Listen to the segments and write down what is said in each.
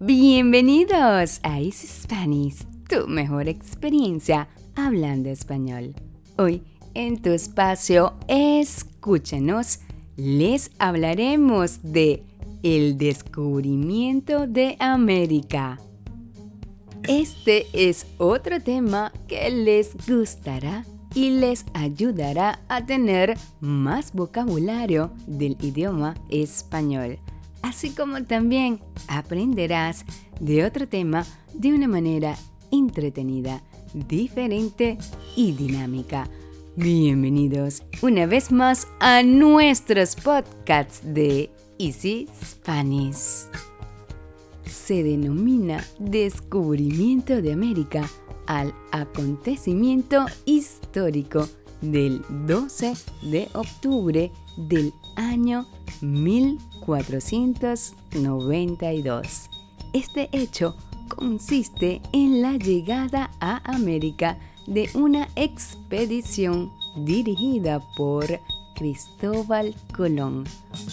Bienvenidos a Easy Spanish, tu mejor experiencia hablando español. Hoy, en tu espacio Escúchanos, les hablaremos de el descubrimiento de América. Este es otro tema que les gustará y les ayudará a tener más vocabulario del idioma español, así como también aprenderás de otro tema de una manera entretenida, diferente y dinámica. Bienvenidos una vez más a nuestros podcasts de Easy Spanish. Se denomina Descubrimiento de América al acontecimiento histórico del 12 de octubre del año 1492. Este hecho consiste en la llegada a América de una expedición dirigida por Cristóbal Colón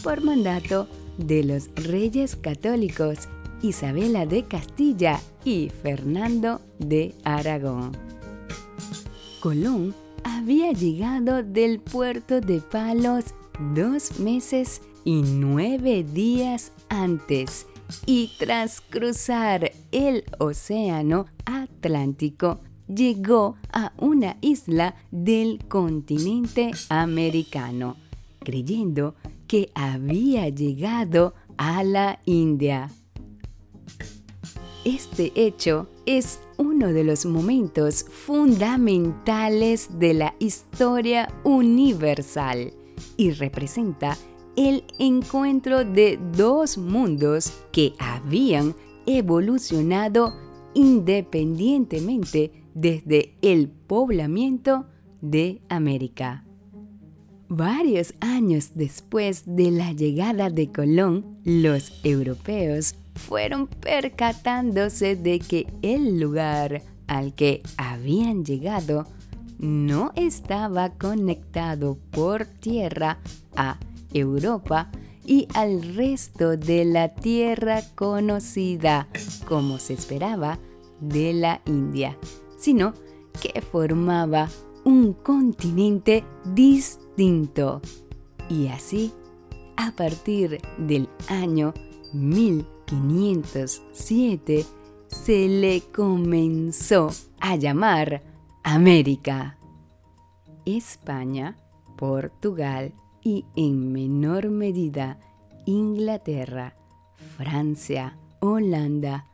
por mandato de los reyes católicos Isabela de Castilla y Fernando de Aragón. Colón había llegado del puerto de Palos dos meses y nueve días antes y tras cruzar el Océano Atlántico llegó a una isla del continente americano, creyendo que había llegado a la India. Este hecho es uno de los momentos fundamentales de la historia universal y representa el encuentro de dos mundos que habían evolucionado independientemente desde el poblamiento de América. Varios años después de la llegada de Colón, los europeos fueron percatándose de que el lugar al que habían llegado no estaba conectado por tierra a Europa y al resto de la tierra conocida, como se esperaba, de la India, sino que formaba un continente distinto. Y así, a partir del año 1000, 507 se le comenzó a llamar América. España, Portugal y en menor medida Inglaterra, Francia, Holanda,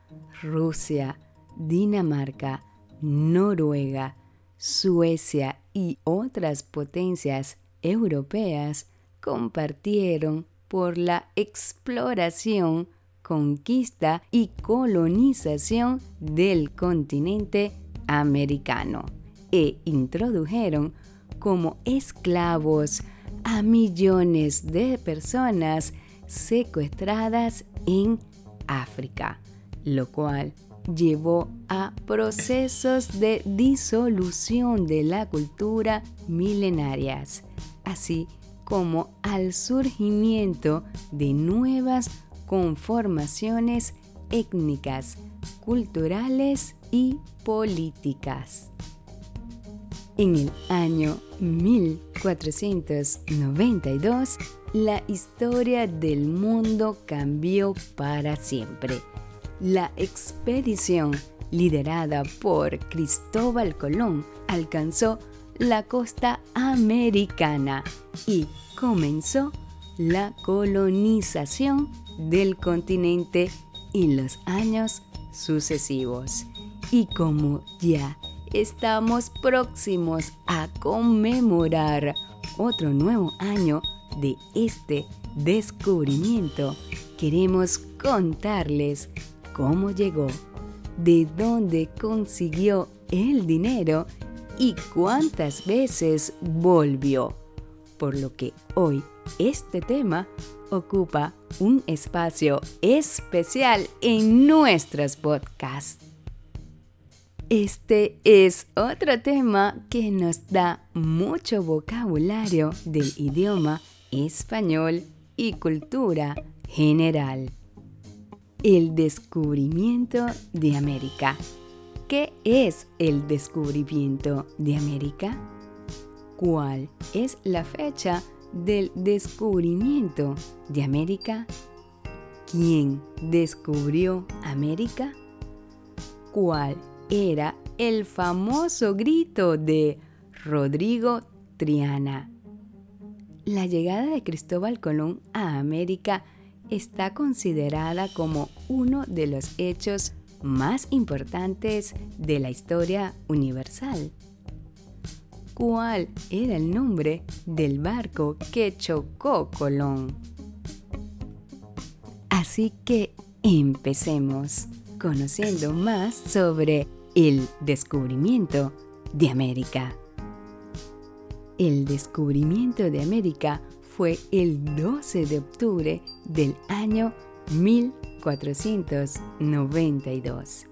Rusia, Dinamarca, Noruega, Suecia y otras potencias europeas compartieron por la exploración conquista y colonización del continente americano e introdujeron como esclavos a millones de personas secuestradas en África, lo cual llevó a procesos de disolución de la cultura milenarias, así como al surgimiento de nuevas conformaciones étnicas, culturales y políticas. En el año 1492, la historia del mundo cambió para siempre. La expedición liderada por Cristóbal Colón alcanzó la costa americana y comenzó la colonización del continente en los años sucesivos. Y como ya estamos próximos a conmemorar otro nuevo año de este descubrimiento, queremos contarles cómo llegó, de dónde consiguió el dinero y cuántas veces volvió. Por lo que hoy este tema ocupa un espacio especial en nuestros podcasts. Este es otro tema que nos da mucho vocabulario del idioma español y cultura general. el descubrimiento de América. ¿Qué es el descubrimiento de América? ¿Cuál es la fecha del descubrimiento de América? ¿Quién descubrió América? ¿Cuál era el famoso grito de Rodrigo Triana? La llegada de Cristóbal Colón a América está considerada como uno de los hechos más importantes de la historia universal. ¿Cuál era el nombre del barco que chocó Colón? Así que empecemos conociendo más sobre el descubrimiento de América. El descubrimiento de América fue el 12 de octubre del año 1492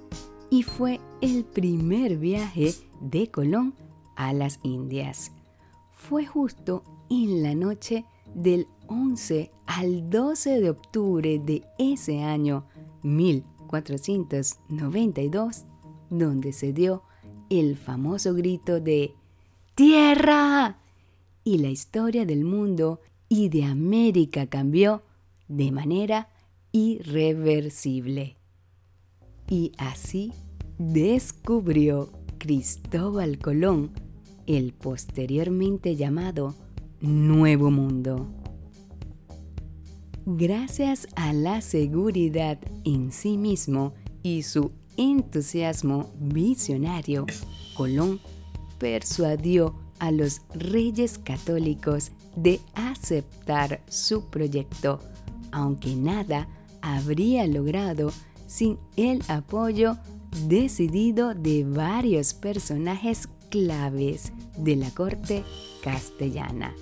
y fue el primer viaje de Colón a las Indias. Fue justo en la noche del 11 al 12 de octubre de ese año 1492 donde se dio el famoso grito de ¡Tierra! Y la historia del mundo y de América cambió de manera irreversible. Y así descubrió Cristóbal Colón el posteriormente llamado Nuevo Mundo. Gracias a la seguridad en sí mismo y su entusiasmo visionario, Colón persuadió a los reyes católicos de aceptar su proyecto, aunque nada habría logrado sin el apoyo decidido de varios personajes claves de la corte castellana.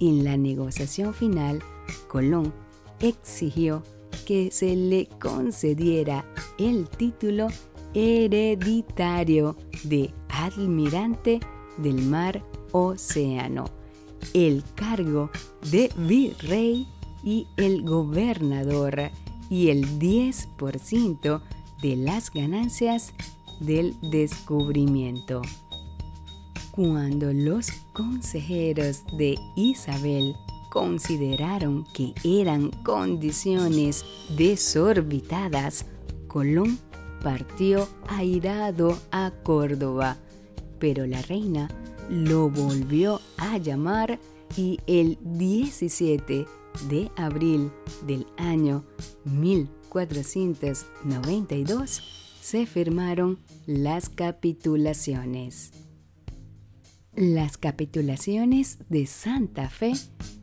En la negociación final, Colón exigió que se le concediera el título hereditario de almirante del mar océano, el cargo de virrey y el gobernador y el 10% de las ganancias del descubrimiento. Cuando los consejeros de Isabel consideraron que eran condiciones desorbitadas, Colón partió airado a Córdoba, pero la reina lo volvió a llamar y el 17 de abril del año 1492 se firmaron las capitulaciones. Las capitulaciones de Santa Fe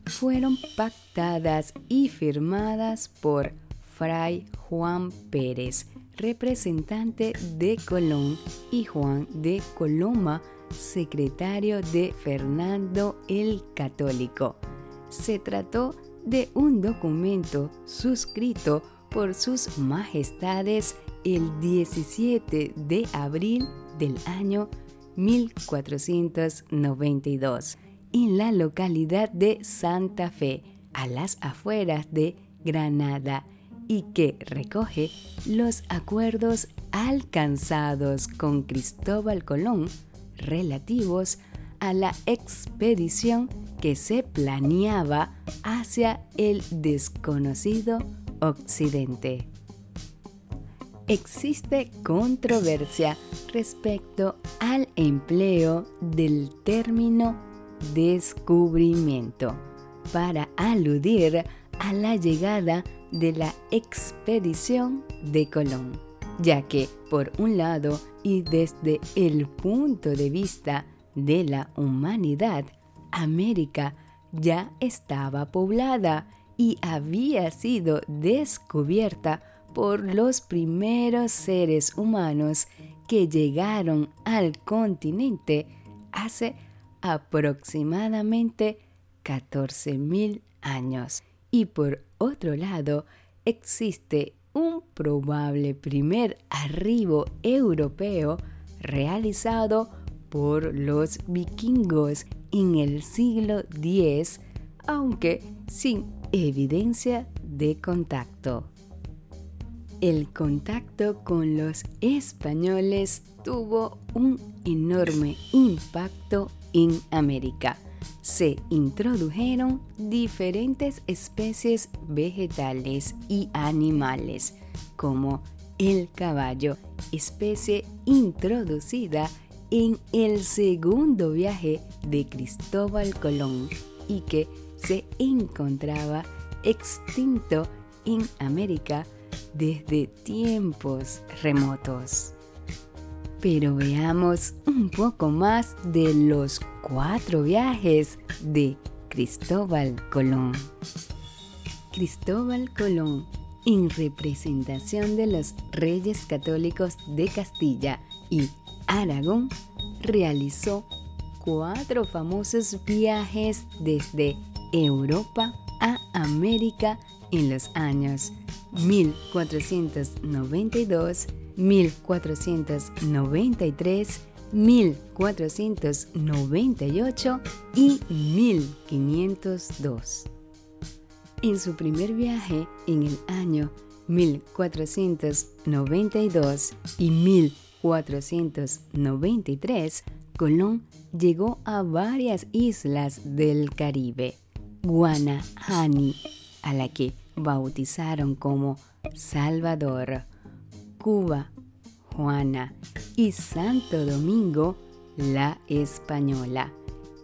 fueron pactadas y firmadas por Fray Juan Pérez, representante de Colón, y Juan de Coloma, secretario de Fernando el Católico. Se trató de un documento suscrito por sus majestades el 17 de abril del año 1492 en la localidad de Santa Fe, a las afueras de Granada, y que recoge los acuerdos alcanzados con Cristóbal Colón relativos a la expedición que se planeaba hacia el desconocido occidente. Existe controversia respecto al empleo del término descubrimiento para aludir a la llegada de la expedición de Colón, ya que por un lado y desde el punto de vista de la humanidad, América ya estaba poblada y había sido descubierta por los primeros seres humanos que llegaron al continente hace aproximadamente 14.000 años. Y por otro lado, existe un probable primer arribo europeo realizado por los vikingos en el siglo X, aunque sin evidencia de contacto. El contacto con los españoles tuvo un enorme impacto en América. Se introdujeron diferentes especies vegetales y animales, como el caballo, especie introducida en el segundo viaje de Cristóbal Colón y que se encontraba extinto en América desde tiempos remotos. Pero veamos un poco más de los cuatro viajes de Cristóbal Colón. Cristóbal Colón, en representación de los reyes católicos de Castilla y Aragón, realizó cuatro famosos viajes desde Europa a América en los años 1492, 1493, 1498 y 1502. En su primer viaje en el año 1492 y 1493, Colón llegó a varias islas del Caribe, Guanahani, a la que bautizaron como Salvador, Cuba, Juana y Santo Domingo, la Española.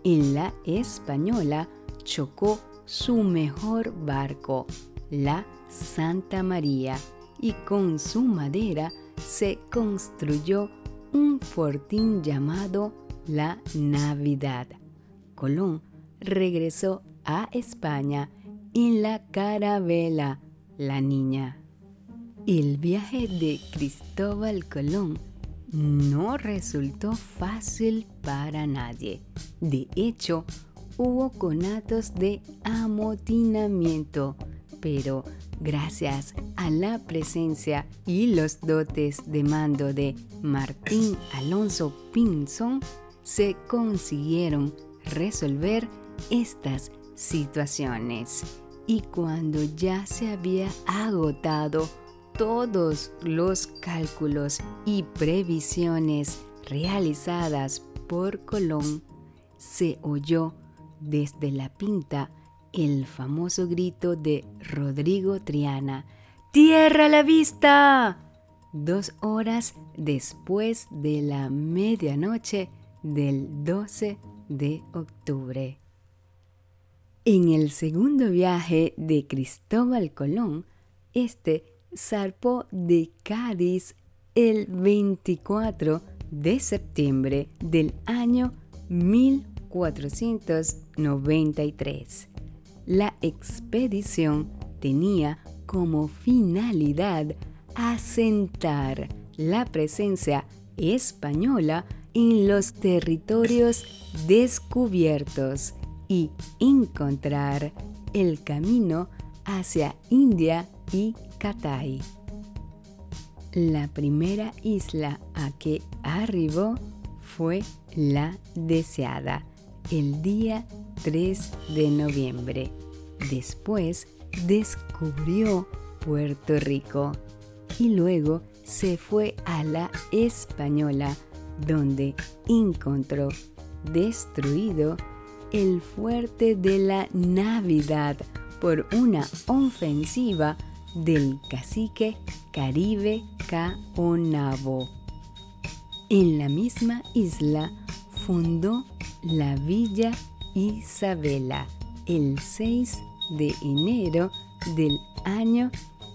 En la Española chocó su mejor barco, la Santa María, y con su madera se construyó un fortín llamado la Navidad. Colón regresó a España en la carabela La Niña. El viaje de Cristóbal Colón no resultó fácil para nadie. De hecho, hubo conatos de amotinamiento, pero gracias a la presencia y los dotes de mando de Martín Alonso Pinzón, se consiguieron resolver estas situaciones. Y cuando ya se había agotado todos los cálculos y previsiones realizadas por Colón, se oyó desde la pinta el famoso grito de Rodrigo Triana, ¡Tierra a la vista! Dos horas después de la medianoche del 12 de octubre. En el segundo viaje de Cristóbal Colón, este zarpó de Cádiz el 24 de septiembre del año 1493. La expedición tenía como finalidad asentar la presencia española en los territorios descubiertos y encontrar el camino hacia India y Catay. La primera isla a que arribó fue la deseada, el día 3 de noviembre. Después descubrió Puerto Rico y luego se fue a la Española, donde encontró destruido el fuerte de la Navidad por una ofensiva del cacique Caribe Caonabo. En la misma isla fundó la Villa Isabela el 6 de enero del año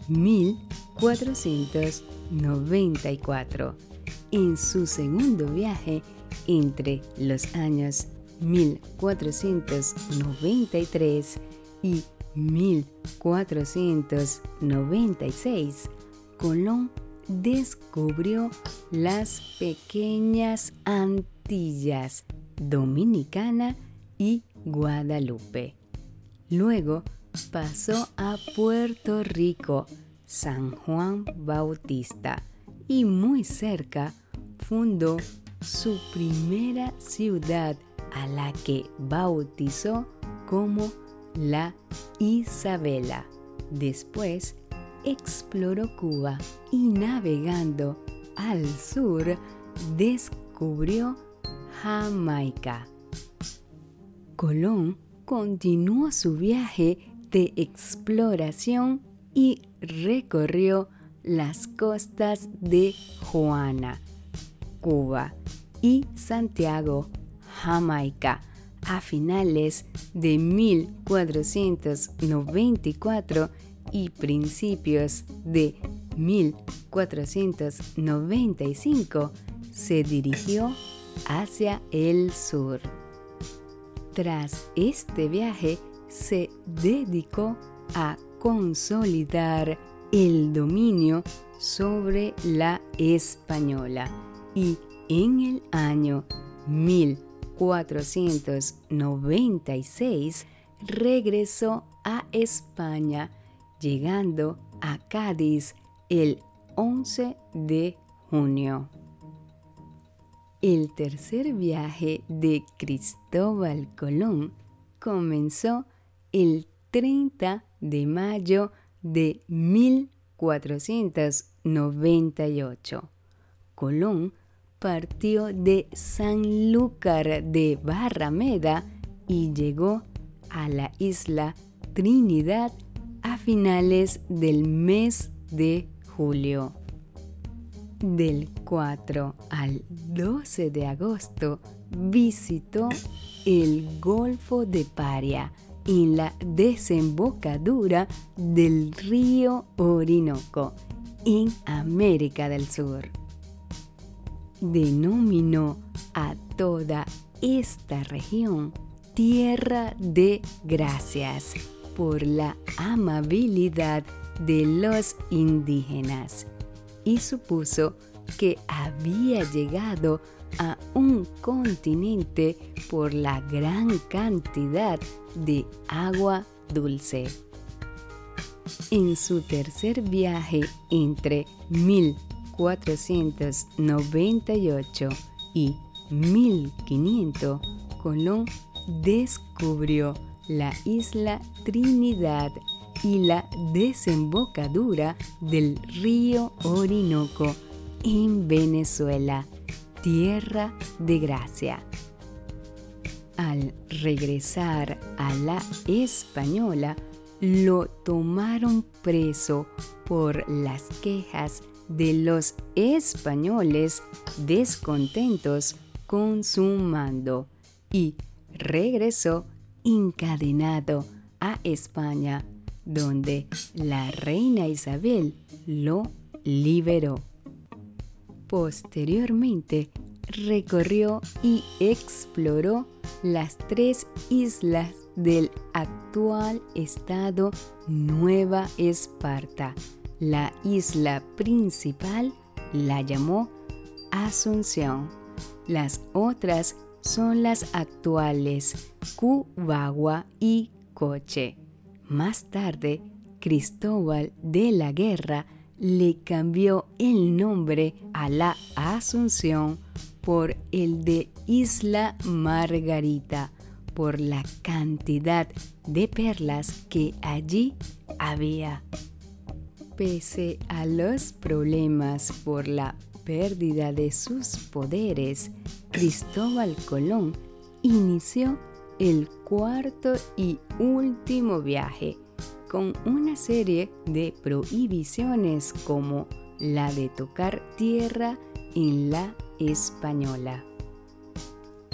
1494. En su segundo viaje entre los años 1493 y 1496, Colón descubrió las pequeñas Antillas, Dominicana y Guadalupe. Luego pasó a Puerto Rico, San Juan Bautista, y muy cerca fundó su primera ciudad a la que bautizó como la Isabela. Después exploró Cuba y navegando al sur descubrió Jamaica. Colón continuó su viaje de exploración y recorrió las costas de Juana, Cuba y Santiago, Jamaica, a finales de 1494 y principios de 1495 se dirigió hacia el sur. Tras este viaje se dedicó a consolidar el dominio sobre la española y en el año 1496 regresó a España, llegando a Cádiz el 11 de junio. El tercer viaje de Cristóbal Colón comenzó el 30 de mayo de 1498. Colón partió de Sanlúcar de Barrameda y llegó a la isla Trinidad a finales del mes de julio. Del 4 al 12 de agosto visitó el Golfo de Paria en la desembocadura del río Orinoco en América del Sur. Denominó a toda esta región Tierra de Gracias por la amabilidad de los indígenas y supuso que había llegado a un continente por la gran cantidad de agua dulce. En su tercer viaje entre 1498 y 1500, Colón descubrió la isla Trinidad y la desembocadura del río Orinoco en Venezuela, tierra de gracia. Al regresar a la española, lo tomaron preso por las quejas de los españoles descontentos con su mando y regresó encadenado a España donde la reina Isabel lo liberó. Posteriormente, recorrió y exploró las tres islas del actual estado Nueva Esparta. La isla principal la llamó Asunción. Las otras son las actuales Cubagua y Coche. Más tarde, Cristóbal de la Guerra le cambió el nombre a la Asunción por el de Isla Margarita, por la cantidad de perlas que allí había. Pese a los problemas por la pérdida de sus poderes, Cristóbal Colón inició el cuarto y último viaje, con una serie de prohibiciones como la de tocar tierra en la española.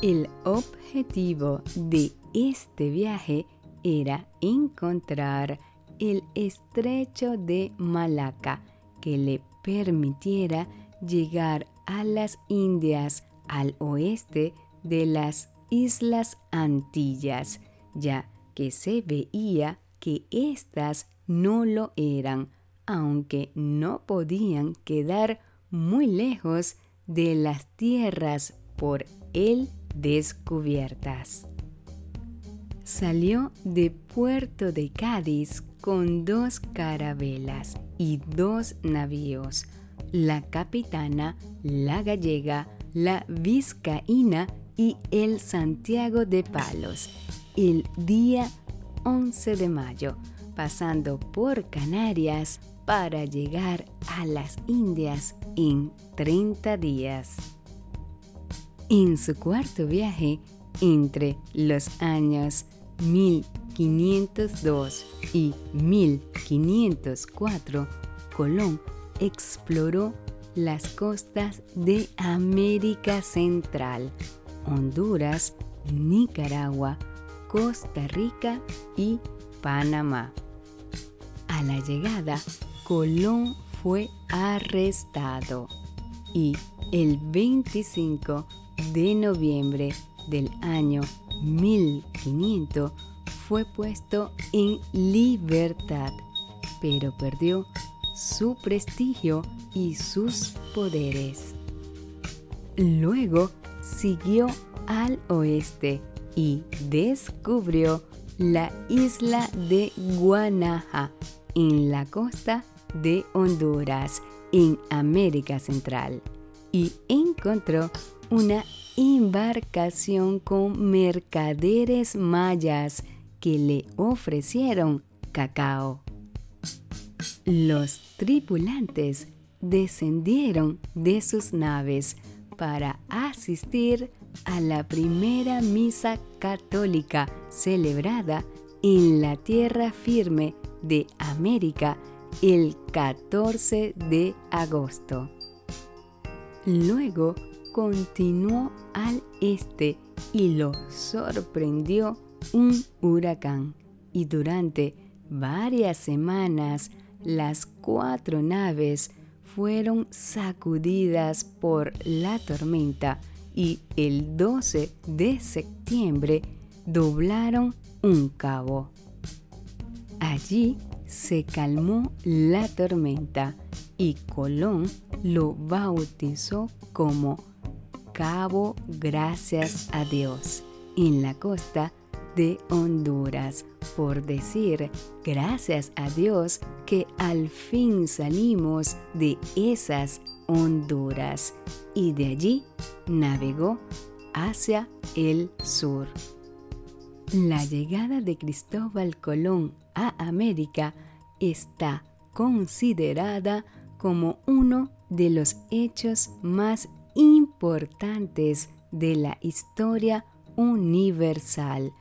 El objetivo de este viaje era encontrar el estrecho de Malaca que le permitiera llegar a las Indias al oeste de las Islas Antillas, ya que se veía que éstas no lo eran, aunque no podían quedar muy lejos de las tierras por él descubiertas. Salió de Puerto de Cádiz con dos carabelas y dos navíos, la capitana, la gallega, la vizcaína y el Santiago de Palos el día 11 de mayo, pasando por Canarias para llegar a las Indias en 30 días. En su cuarto viaje, entre los años 1502 y 1504, Colón exploró las costas de América Central, Honduras, Nicaragua, Costa Rica y Panamá. A la llegada, Colón fue arrestado y el 25 de noviembre del año 1500 fue puesto en libertad, pero perdió su prestigio y sus poderes. Luego siguió al oeste y descubrió la isla de Guanaja en la costa de Honduras, en América Central, y encontró una embarcación con mercaderes mayas que le ofrecieron cacao. Los tripulantes descendieron de sus naves para asistir a la primera misa católica celebrada en la tierra firme de América el 14 de agosto. Luego continuó al este y lo sorprendió un huracán y durante varias semanas las cuatro naves fueron sacudidas por la tormenta y el 12 de septiembre doblaron un cabo. Allí se calmó la tormenta y Colón lo bautizó como Cabo Gracias a Dios en la costa de Honduras por decir gracias a Dios que al fin salimos de esas Honduras y de allí navegó hacia el sur. La llegada de Cristóbal Colón a América está considerada como uno de los hechos más importantes de la historia universal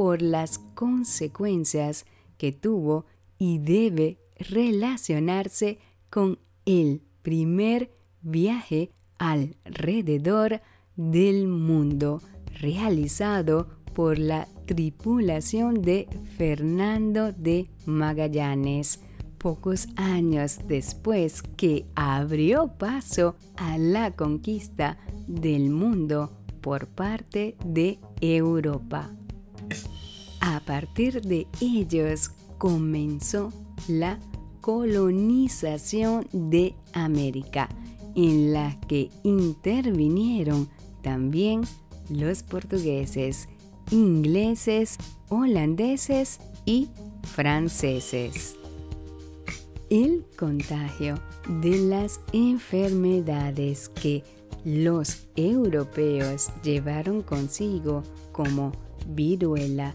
por las consecuencias que tuvo y debe relacionarse con el primer viaje alrededor del mundo realizado por la tripulación de Fernando de Magallanes, pocos años después que abrió paso a la conquista del mundo por parte de Europa. A partir de ellos comenzó la colonización de América, en la que intervinieron también los portugueses, ingleses, holandeses y franceses. El contagio de las enfermedades que los europeos llevaron consigo como viruela,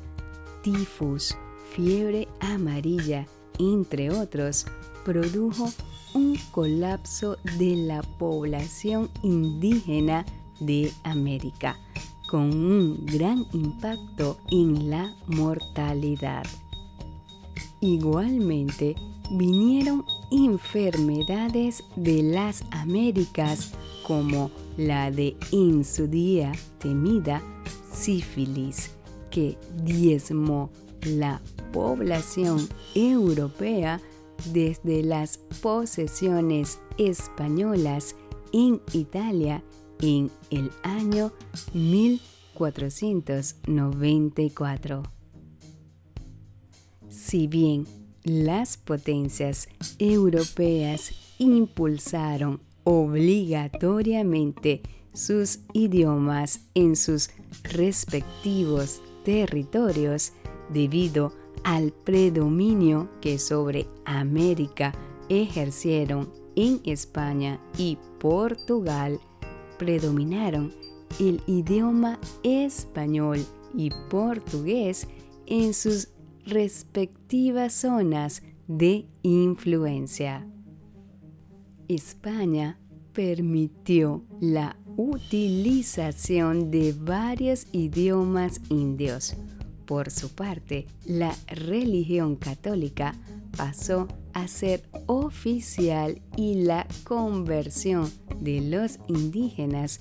tifus, fiebre amarilla, entre otros, produjo un colapso de la población indígena de América, con un gran impacto en la mortalidad. Igualmente, vinieron enfermedades de las Américas como la de en su día temida sífilis, que diezmó la población europea desde las posesiones españolas en Italia en el año 1494. Si bien las potencias europeas impulsaron obligatoriamente sus idiomas en sus respectivos territorios debido al predominio que sobre América ejercieron en España y Portugal, predominaron el idioma español y portugués en sus respectivas zonas de influencia. España permitió la utilización de varios idiomas indios. Por su parte, la religión católica pasó a ser oficial y la conversión de los indígenas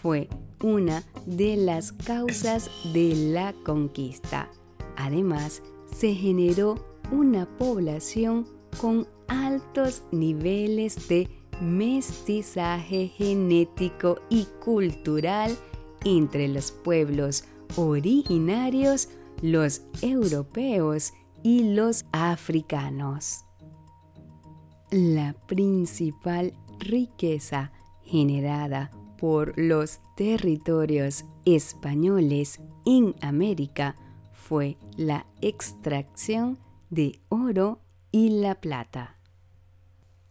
fue una de las causas de la conquista. Además, se generó una población con altos niveles de mestizaje genético y cultural entre los pueblos originarios, los europeos y los africanos. La principal riqueza generada por los territorios españoles en América fue la extracción de oro y la plata.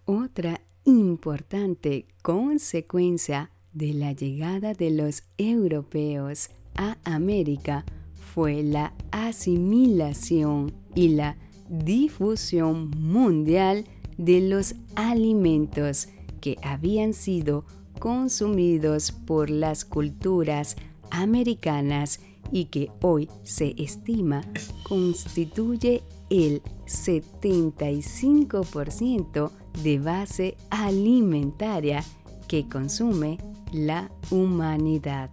Otra importante consecuencia de la llegada de los europeos a América fue la asimilación y la difusión mundial de los alimentos que habían sido consumidos por las culturas americanas y que hoy se estima constituye el 75% de base alimentaria que consume la humanidad.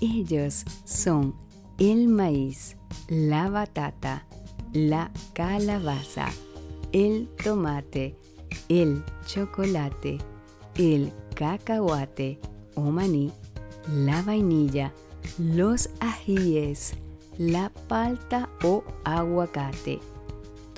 Ellos son el maíz, la batata, la calabaza, el tomate, el chocolate, el cacahuate o maní, la vainilla, los ajíes, la palta o aguacate.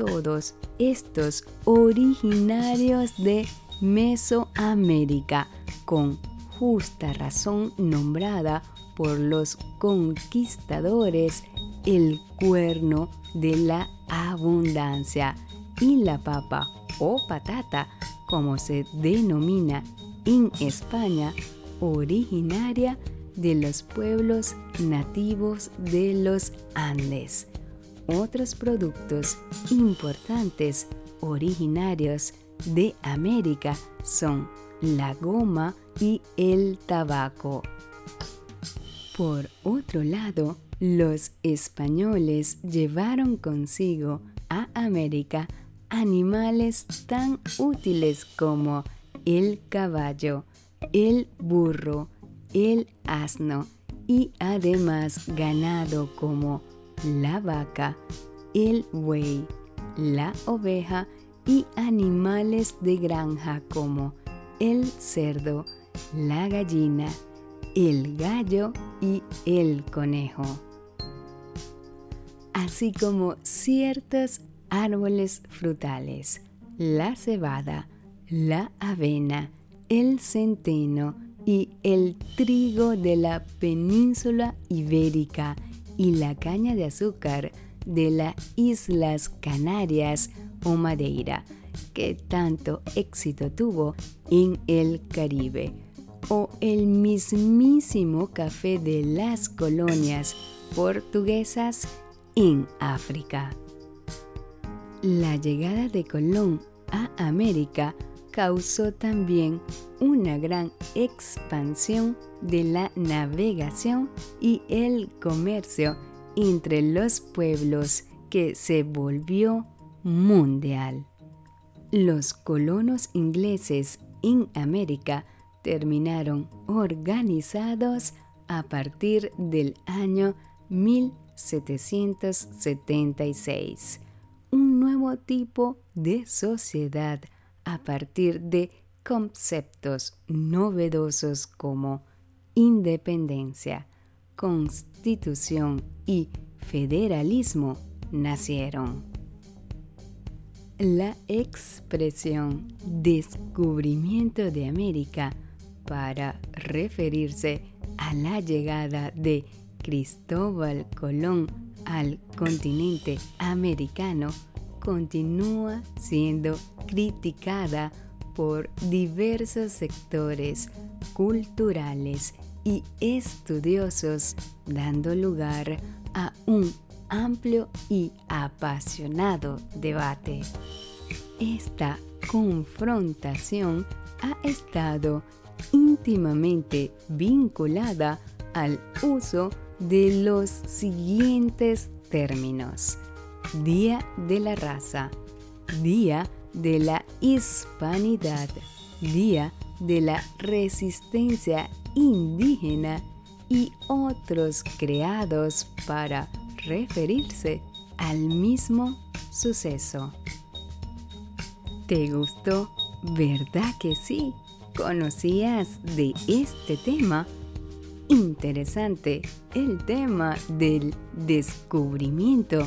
Todos estos originarios de Mesoamérica, con justa razón nombrada por los conquistadores el cuerno de la abundancia y la papa o patata, como se denomina en España, originaria de los pueblos nativos de los Andes. Otros productos importantes originarios de América son la goma y el tabaco. Por otro lado, los españoles llevaron consigo a América animales tan útiles como el caballo, el burro, el asno y además ganado como la vaca, el buey, la oveja y animales de granja como el cerdo, la gallina, el gallo y el conejo. Así como ciertos árboles frutales, la cebada, la avena, el centeno y el trigo de la península ibérica y la caña de azúcar de las Islas Canarias o Madeira, que tanto éxito tuvo en el Caribe, o el mismísimo café de las colonias portuguesas en África. La llegada de Colón a América causó también una gran expansión de la navegación y el comercio entre los pueblos que se volvió mundial. Los colonos ingleses en América terminaron organizados a partir del año 1776. Un nuevo tipo de sociedad a partir de conceptos novedosos como independencia, constitución y federalismo nacieron. La expresión descubrimiento de América para referirse a la llegada de Cristóbal Colón al continente americano continúa siendo criticada por diversos sectores culturales y estudiosos, dando lugar a un amplio y apasionado debate. Esta confrontación ha estado íntimamente vinculada al uso de los siguientes términos. Día de la raza, Día de la Hispanidad, Día de la Resistencia Indígena y otros creados para referirse al mismo suceso. ¿Te gustó? ¿Verdad que sí? ¿Conocías de este tema? Interesante el tema del descubrimiento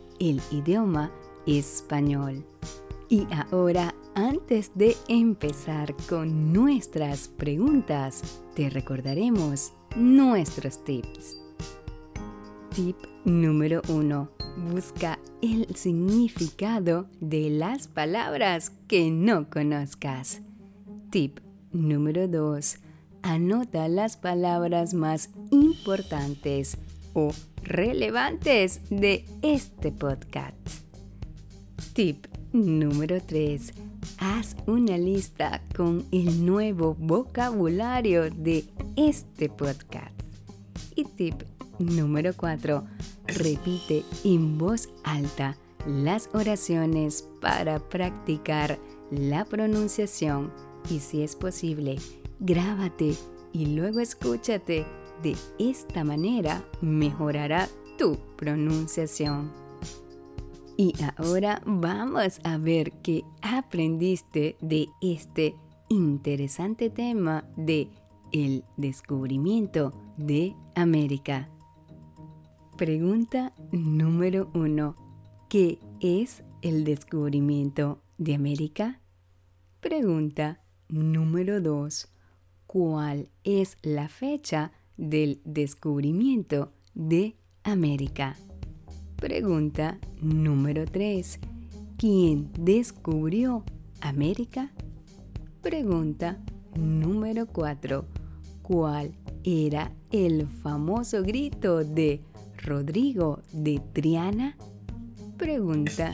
el idioma español. Y ahora, antes de empezar con nuestras preguntas, te recordaremos nuestros tips. Tip número 1. Busca el significado de las palabras que no conozcas. Tip número 2. Anota las palabras más importantes o relevantes de este podcast. Tip número 3. Haz una lista con el nuevo vocabulario de este podcast. Y tip Número 4. Repite en voz alta las oraciones para practicar la pronunciación y si es posible, grábate y luego escúchate. De esta manera mejorará tu pronunciación. Y ahora vamos a ver qué aprendiste de este interesante tema de el descubrimiento de América. Pregunta número uno. ¿Qué es el descubrimiento de América? Pregunta número dos. ¿Cuál es la fecha del descubrimiento de América? Pregunta número tres. ¿Quién descubrió América? Pregunta número cuatro. ¿Cuál era el famoso grito de Rodrigo de Triana? Pregunta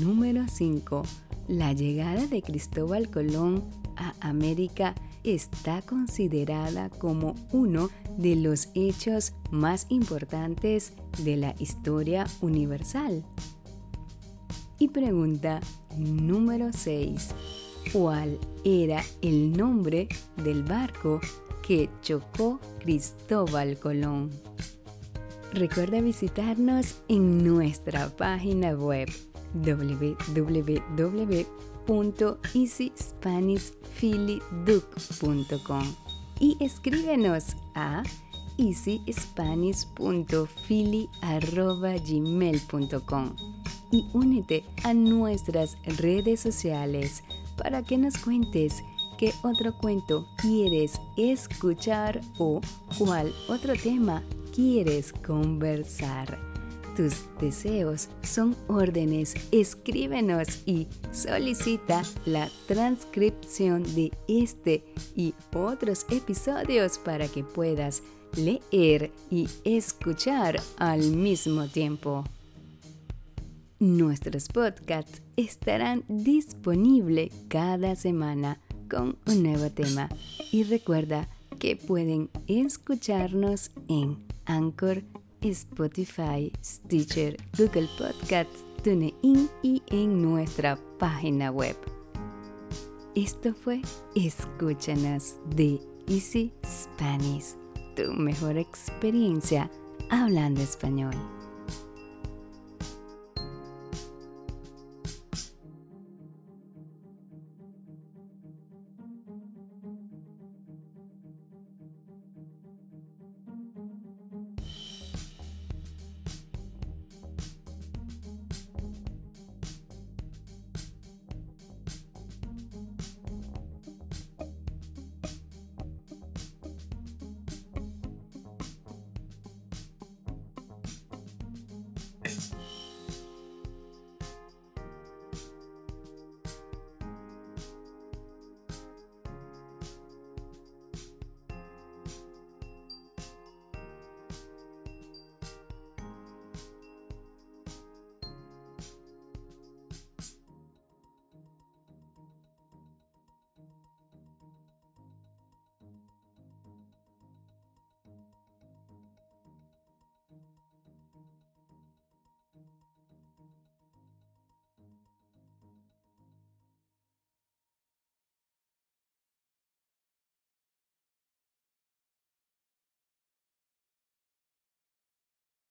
número 5. ¿La llegada de Cristóbal Colón a América está considerada como uno de los hechos más importantes de la historia universal? Y pregunta número 6. ¿Cuál era el nombre del barco que chocó Cristóbal Colón? Recuerda visitarnos en nuestra página web www.easyspanishphillyduc.com y escríbenos a easyspanish.philly.gmail.com y únete a nuestras redes sociales para que nos cuentes qué otro cuento quieres escuchar o cuál otro tema quieres conversar. Tus deseos son órdenes. Escríbenos y solicita la transcripción de este y otros episodios para que puedas leer y escuchar al mismo tiempo. Nuestros podcasts estarán disponibles cada semana con un nuevo tema y recuerda que pueden escucharnos en Anchor, Spotify, Stitcher, Google Podcasts, TuneIn y en nuestra página web. Esto fue Escúchanos de Easy Spanish, tu mejor experiencia hablando español.